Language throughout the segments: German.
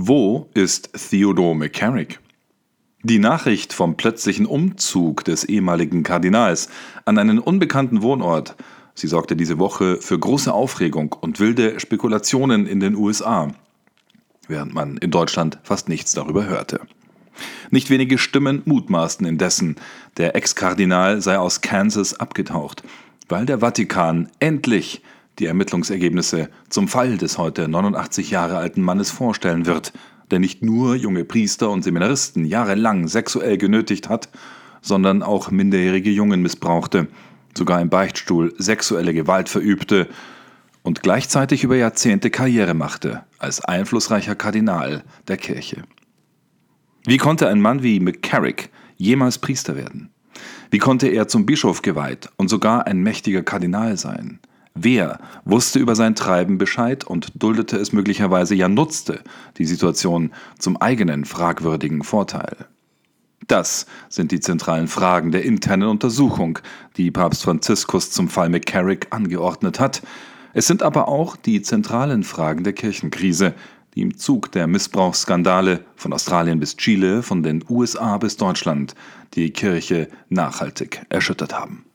Wo ist Theodore McCarrick? Die Nachricht vom plötzlichen Umzug des ehemaligen Kardinals an einen unbekannten Wohnort, sie sorgte diese Woche für große Aufregung und wilde Spekulationen in den USA, während man in Deutschland fast nichts darüber hörte. Nicht wenige Stimmen mutmaßten indessen, der Ex-Kardinal sei aus Kansas abgetaucht, weil der Vatikan endlich die Ermittlungsergebnisse zum Fall des heute 89 Jahre alten Mannes vorstellen wird, der nicht nur junge Priester und Seminaristen jahrelang sexuell genötigt hat, sondern auch minderjährige Jungen missbrauchte, sogar im Beichtstuhl sexuelle Gewalt verübte und gleichzeitig über Jahrzehnte Karriere machte als einflussreicher Kardinal der Kirche. Wie konnte ein Mann wie McCarrick jemals Priester werden? Wie konnte er zum Bischof geweiht und sogar ein mächtiger Kardinal sein? Wer wusste über sein Treiben Bescheid und duldete es möglicherweise, ja nutzte die Situation zum eigenen fragwürdigen Vorteil? Das sind die zentralen Fragen der internen Untersuchung, die Papst Franziskus zum Fall McCarrick angeordnet hat. Es sind aber auch die zentralen Fragen der Kirchenkrise, die im Zug der Missbrauchsskandale von Australien bis Chile, von den USA bis Deutschland die Kirche nachhaltig erschüttert haben.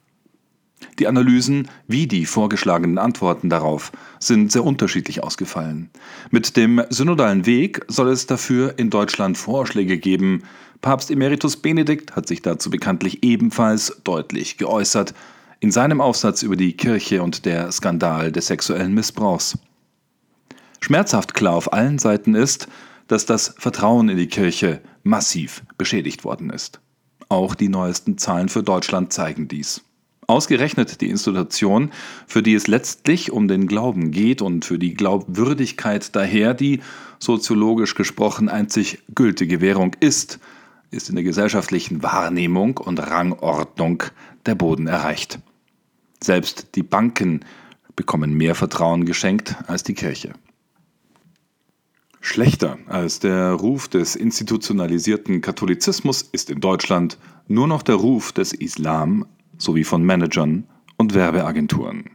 Die Analysen wie die vorgeschlagenen Antworten darauf sind sehr unterschiedlich ausgefallen. Mit dem synodalen Weg soll es dafür in Deutschland Vorschläge geben. Papst Emeritus Benedikt hat sich dazu bekanntlich ebenfalls deutlich geäußert in seinem Aufsatz über die Kirche und der Skandal des sexuellen Missbrauchs. Schmerzhaft klar auf allen Seiten ist, dass das Vertrauen in die Kirche massiv beschädigt worden ist. Auch die neuesten Zahlen für Deutschland zeigen dies. Ausgerechnet die Institution, für die es letztlich um den Glauben geht und für die Glaubwürdigkeit daher die soziologisch gesprochen einzig gültige Währung ist, ist in der gesellschaftlichen Wahrnehmung und Rangordnung der Boden erreicht. Selbst die Banken bekommen mehr Vertrauen geschenkt als die Kirche. Schlechter als der Ruf des institutionalisierten Katholizismus ist in Deutschland nur noch der Ruf des Islam sowie von Managern und Werbeagenturen.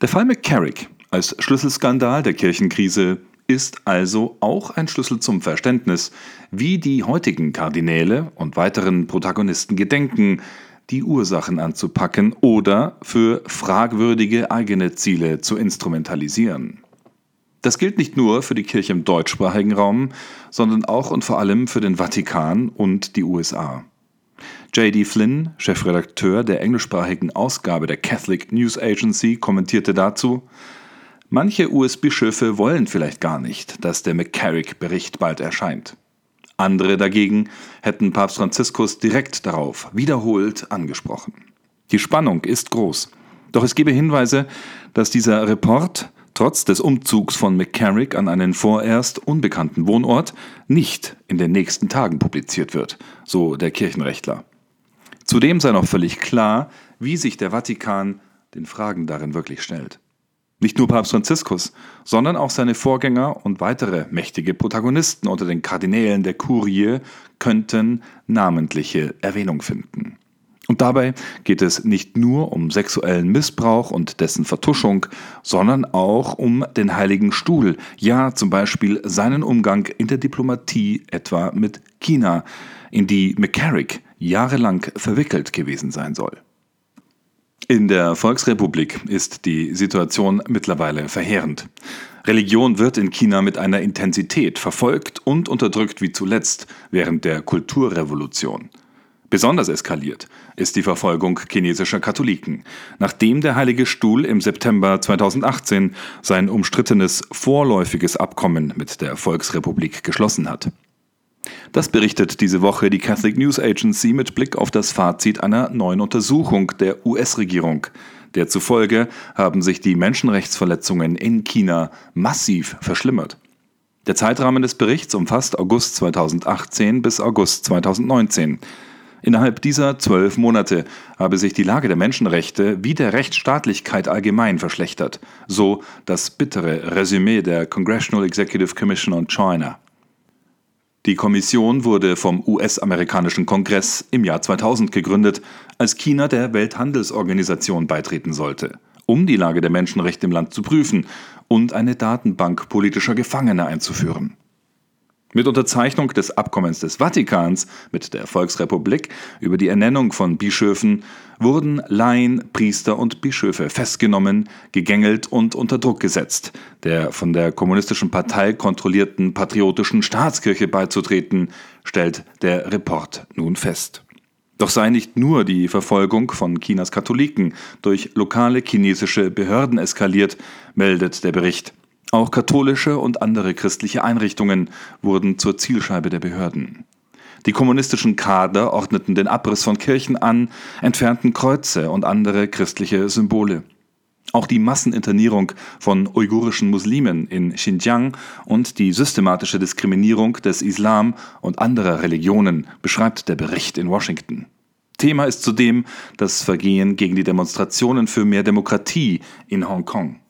Der Fall McCarrick als Schlüsselskandal der Kirchenkrise ist also auch ein Schlüssel zum Verständnis, wie die heutigen Kardinäle und weiteren Protagonisten gedenken, die Ursachen anzupacken oder für fragwürdige eigene Ziele zu instrumentalisieren. Das gilt nicht nur für die Kirche im deutschsprachigen Raum, sondern auch und vor allem für den Vatikan und die USA. J.D. Flynn, Chefredakteur der englischsprachigen Ausgabe der Catholic News Agency, kommentierte dazu, Manche US-Bischöfe wollen vielleicht gar nicht, dass der McCarrick-Bericht bald erscheint. Andere dagegen hätten Papst Franziskus direkt darauf wiederholt angesprochen. Die Spannung ist groß. Doch es gebe Hinweise, dass dieser Report trotz des Umzugs von McCarrick an einen vorerst unbekannten Wohnort nicht in den nächsten Tagen publiziert wird, so der Kirchenrechtler. Zudem sei noch völlig klar, wie sich der Vatikan den Fragen darin wirklich stellt. Nicht nur Papst Franziskus, sondern auch seine Vorgänger und weitere mächtige Protagonisten unter den Kardinälen der Kurie könnten namentliche Erwähnung finden. Und dabei geht es nicht nur um sexuellen Missbrauch und dessen Vertuschung, sondern auch um den Heiligen Stuhl, ja zum Beispiel seinen Umgang in der Diplomatie etwa mit China, in die McCarrick jahrelang verwickelt gewesen sein soll. In der Volksrepublik ist die Situation mittlerweile verheerend. Religion wird in China mit einer Intensität verfolgt und unterdrückt wie zuletzt während der Kulturrevolution. Besonders eskaliert ist die Verfolgung chinesischer Katholiken, nachdem der Heilige Stuhl im September 2018 sein umstrittenes vorläufiges Abkommen mit der Volksrepublik geschlossen hat. Das berichtet diese Woche die Catholic News Agency mit Blick auf das Fazit einer neuen Untersuchung der US-Regierung. Der zufolge haben sich die Menschenrechtsverletzungen in China massiv verschlimmert. Der Zeitrahmen des Berichts umfasst August 2018 bis August 2019. Innerhalb dieser zwölf Monate habe sich die Lage der Menschenrechte wie der Rechtsstaatlichkeit allgemein verschlechtert, so das bittere Resümee der Congressional Executive Commission on China. Die Kommission wurde vom US-amerikanischen Kongress im Jahr 2000 gegründet, als China der Welthandelsorganisation beitreten sollte, um die Lage der Menschenrechte im Land zu prüfen und eine Datenbank politischer Gefangener einzuführen. Mit Unterzeichnung des Abkommens des Vatikans mit der Volksrepublik über die Ernennung von Bischöfen wurden Laien, Priester und Bischöfe festgenommen, gegängelt und unter Druck gesetzt, der von der kommunistischen Partei kontrollierten patriotischen Staatskirche beizutreten, stellt der Report nun fest. Doch sei nicht nur die Verfolgung von Chinas Katholiken durch lokale chinesische Behörden eskaliert, meldet der Bericht. Auch katholische und andere christliche Einrichtungen wurden zur Zielscheibe der Behörden. Die kommunistischen Kader ordneten den Abriss von Kirchen an, entfernten Kreuze und andere christliche Symbole. Auch die Masseninternierung von uigurischen Muslimen in Xinjiang und die systematische Diskriminierung des Islam und anderer Religionen beschreibt der Bericht in Washington. Thema ist zudem das Vergehen gegen die Demonstrationen für mehr Demokratie in Hongkong.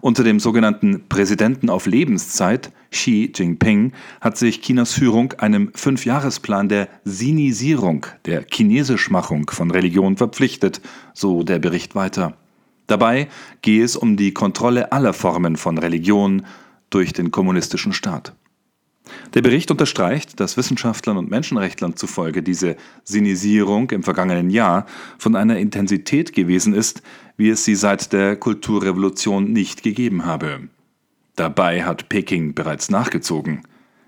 Unter dem sogenannten Präsidenten auf Lebenszeit, Xi Jinping, hat sich Chinas Führung einem Fünfjahresplan der Sinisierung, der Chinesischmachung von Religion verpflichtet, so der Bericht weiter. Dabei gehe es um die Kontrolle aller Formen von Religion durch den kommunistischen Staat. Der Bericht unterstreicht, dass Wissenschaftlern und Menschenrechtlern zufolge diese Sinisierung im vergangenen Jahr von einer Intensität gewesen ist, wie es sie seit der Kulturrevolution nicht gegeben habe. Dabei hat Peking bereits nachgezogen.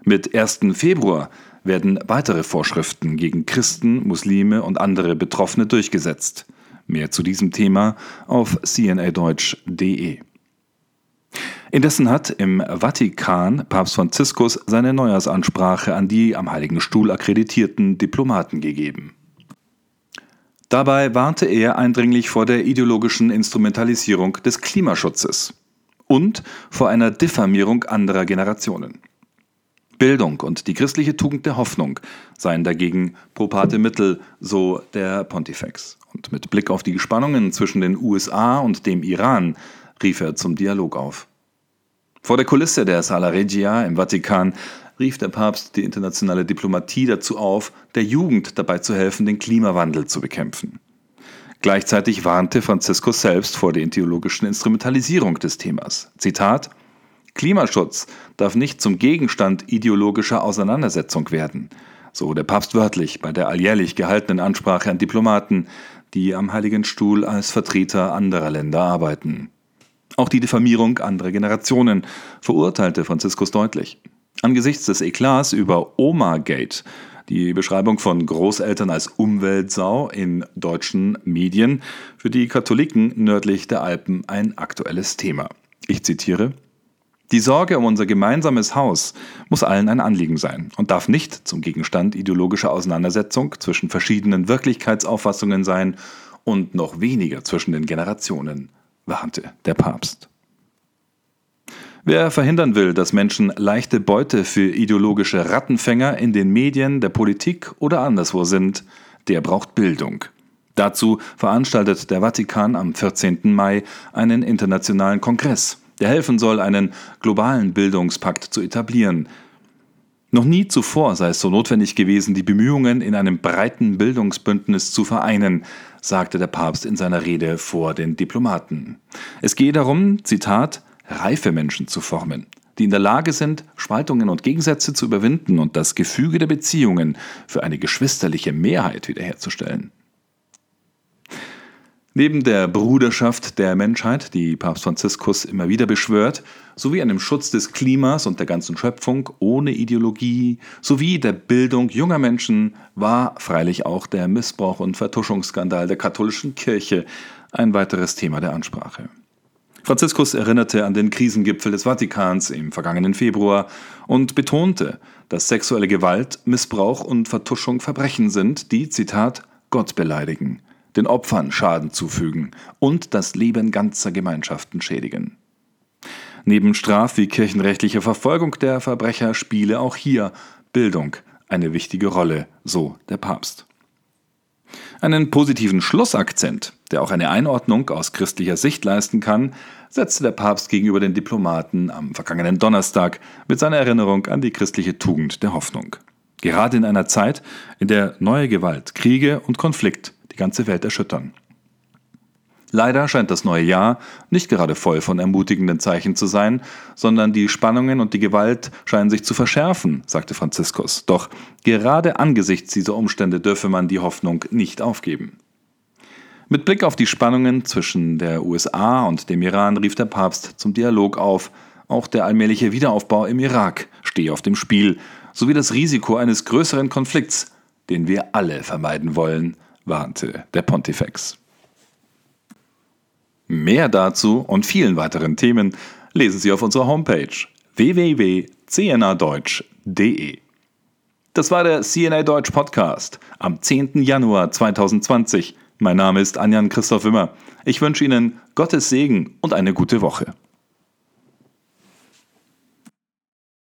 Mit 1. Februar werden weitere Vorschriften gegen Christen, Muslime und andere Betroffene durchgesetzt. Mehr zu diesem Thema auf cnadeutsch.de. Indessen hat im Vatikan Papst Franziskus seine Neujahrsansprache an die am Heiligen Stuhl akkreditierten Diplomaten gegeben. Dabei warnte er eindringlich vor der ideologischen Instrumentalisierung des Klimaschutzes und vor einer Diffamierung anderer Generationen. Bildung und die christliche Tugend der Hoffnung seien dagegen propate Mittel, so der Pontifex. Und mit Blick auf die Spannungen zwischen den USA und dem Iran rief er zum Dialog auf. Vor der Kulisse der Sala Regia im Vatikan rief der Papst die internationale Diplomatie dazu auf, der Jugend dabei zu helfen, den Klimawandel zu bekämpfen. Gleichzeitig warnte Franziskus selbst vor der ideologischen Instrumentalisierung des Themas. Zitat Klimaschutz darf nicht zum Gegenstand ideologischer Auseinandersetzung werden, so der Papst wörtlich bei der alljährlich gehaltenen Ansprache an Diplomaten, die am Heiligen Stuhl als Vertreter anderer Länder arbeiten. Auch die Diffamierung anderer Generationen verurteilte Franziskus deutlich. Angesichts des Eklats über Oma-Gate, die Beschreibung von Großeltern als Umweltsau in deutschen Medien, für die Katholiken nördlich der Alpen ein aktuelles Thema. Ich zitiere die Sorge um unser gemeinsames Haus muss allen ein Anliegen sein und darf nicht zum Gegenstand ideologischer Auseinandersetzung zwischen verschiedenen Wirklichkeitsauffassungen sein und noch weniger zwischen den Generationen warnte der Papst. Wer verhindern will, dass Menschen leichte Beute für ideologische Rattenfänger in den Medien, der Politik oder anderswo sind, der braucht Bildung. Dazu veranstaltet der Vatikan am 14. Mai einen internationalen Kongress, der helfen soll, einen globalen Bildungspakt zu etablieren. Noch nie zuvor sei es so notwendig gewesen, die Bemühungen in einem breiten Bildungsbündnis zu vereinen, sagte der Papst in seiner Rede vor den Diplomaten. Es gehe darum, Zitat, reife Menschen zu formen, die in der Lage sind, Spaltungen und Gegensätze zu überwinden und das Gefüge der Beziehungen für eine geschwisterliche Mehrheit wiederherzustellen. Neben der Bruderschaft der Menschheit, die Papst Franziskus immer wieder beschwört, sowie einem Schutz des Klimas und der ganzen Schöpfung ohne Ideologie, sowie der Bildung junger Menschen, war freilich auch der Missbrauch und Vertuschungsskandal der katholischen Kirche ein weiteres Thema der Ansprache. Franziskus erinnerte an den Krisengipfel des Vatikans im vergangenen Februar und betonte, dass sexuelle Gewalt, Missbrauch und Vertuschung Verbrechen sind, die, Zitat, Gott beleidigen den Opfern Schaden zufügen und das Leben ganzer Gemeinschaften schädigen. Neben straf- wie kirchenrechtlicher Verfolgung der Verbrecher spiele auch hier Bildung eine wichtige Rolle, so der Papst. Einen positiven Schlussakzent, der auch eine Einordnung aus christlicher Sicht leisten kann, setzte der Papst gegenüber den Diplomaten am vergangenen Donnerstag mit seiner Erinnerung an die christliche Tugend der Hoffnung. Gerade in einer Zeit, in der neue Gewalt, Kriege und Konflikt die ganze Welt erschüttern. Leider scheint das neue Jahr nicht gerade voll von ermutigenden Zeichen zu sein, sondern die Spannungen und die Gewalt scheinen sich zu verschärfen, sagte Franziskus. Doch gerade angesichts dieser Umstände dürfe man die Hoffnung nicht aufgeben. Mit Blick auf die Spannungen zwischen der USA und dem Iran rief der Papst zum Dialog auf. Auch der allmähliche Wiederaufbau im Irak stehe auf dem Spiel, sowie das Risiko eines größeren Konflikts, den wir alle vermeiden wollen, warnte der Pontifex. Mehr dazu und vielen weiteren Themen lesen Sie auf unserer Homepage www.cnadeutsch.de. Das war der CNA Deutsch Podcast am 10. Januar 2020. Mein Name ist Anjan Christoph Wimmer. Ich wünsche Ihnen Gottes Segen und eine gute Woche.